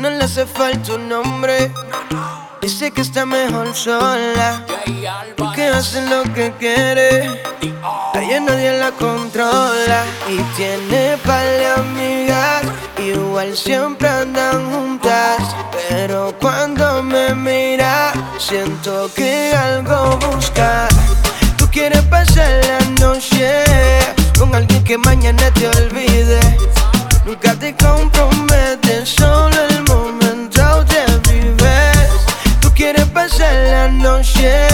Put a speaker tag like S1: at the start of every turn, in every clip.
S1: no le hace falta un nombre. Dice que está mejor sola. Porque hace lo que quiere. A ella nadie la controla. Y tiene par de amigas. Igual siempre andan juntas. Pero cuando me mira, siento que algo busca. Tú quieres pasar la noche con alguien que mañana te olvide. Nunca te noche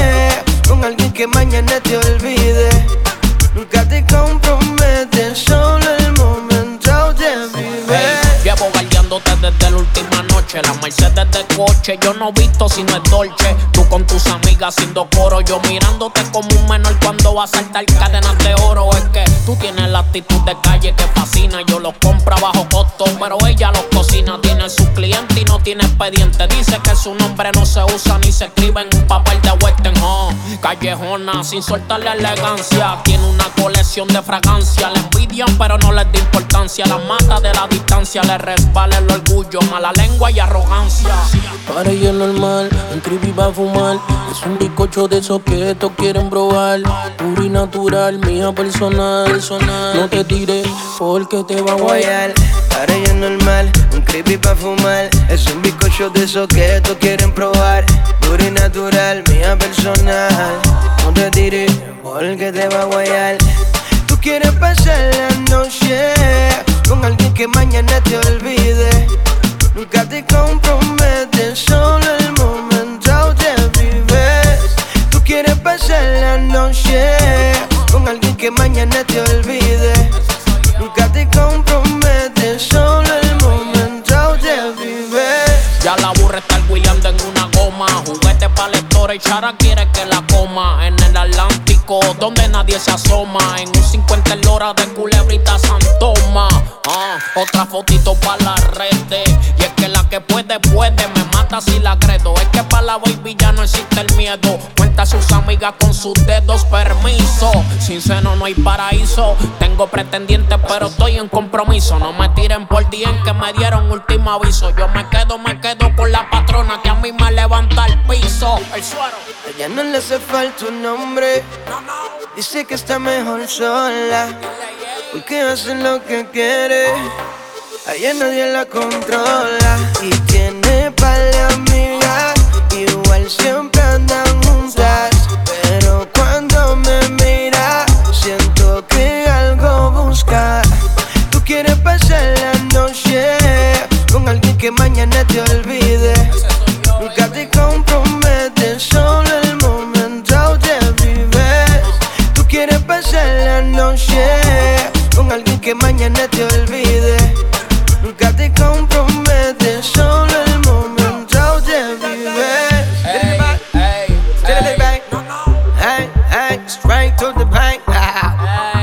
S1: con alguien que mañana te olvide. Nunca te comprometes, solo el momento
S2: guardándote desde la última noche. La Mercedes de coche, yo no visto si no es Dolce. Tú con tus amigas haciendo coro, yo mirándote como un menor cuando vas a saltar cadenas de oro. Es que tú tienes la actitud de calle que fascina. Yo los compro a bajo costo, pero ella los cocina. Tiene su cliente y no tiene expediente. Dice que su nombre no se usa ni se escribe en un papel de western. Oh, callejona, sin soltarle elegancia. Tiene una colección de fragancia. Le envidian, pero no les da importancia. La mata de la distancia, le resbala el orgullo, mala lengua y arrogancia.
S3: Para ella es normal, un creepy va a fumar. Es un bizcocho de esos que estos quieren probar. Puro y natural, mía personal. No te tires porque te va a guayar.
S1: Para ella es normal, un creepy pa' fumar. Es un bizcocho de esos que estos quieren probar. Puro y natural, mía personal. No te tires porque te va a guayar. Tú quieres pasar la noche con alguien que mañana te olvide. Con alguien que mañana te olvide. Nunca te comprometes, solo el momento te vives.
S2: Ya la aburre estar guiando en una goma. Juguete para y Chara quiere que la coma. En el Atlántico, donde nadie se asoma. En un 50 el hora de culebrita Santoma. Ah, otra fotito para las redes. Y es que la que puede, puede. Me mata si la credo. Es que para la baby ya no existe el miedo. Cuenta a sus amigas con sus dedos, permiso. Sin seno no hay paraíso. Tengo pretendientes, pero estoy en compromiso. No me tiren por día en que me dieron último aviso. Yo me quedo, me quedo con la patrona que a mí me levanta el piso. El suero.
S1: Ella no le hace falta un nombre. Dice que está mejor sola. Porque hace lo que quiere. A ella nadie la controla. Y tiene noche con alguien que mañana te olvide. Nunca te comprometes, solo el momento te vives.
S2: Ey, ey,
S1: Dale
S2: ey.
S1: bang, hey, hey, straight to the bank.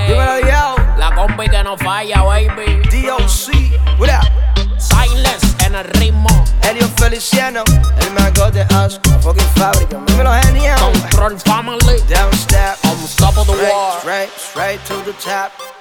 S1: Dímelo yo,
S2: La combi que no falla, baby.
S1: DOC, what up?
S2: Silence en el ritmo.
S1: Elio Feliciano, el mago de us, fucking fábrica. Dímelo genial.
S2: Control family.
S1: Down step,
S2: On top of the
S1: straight,
S2: world.
S1: straight, straight to the top.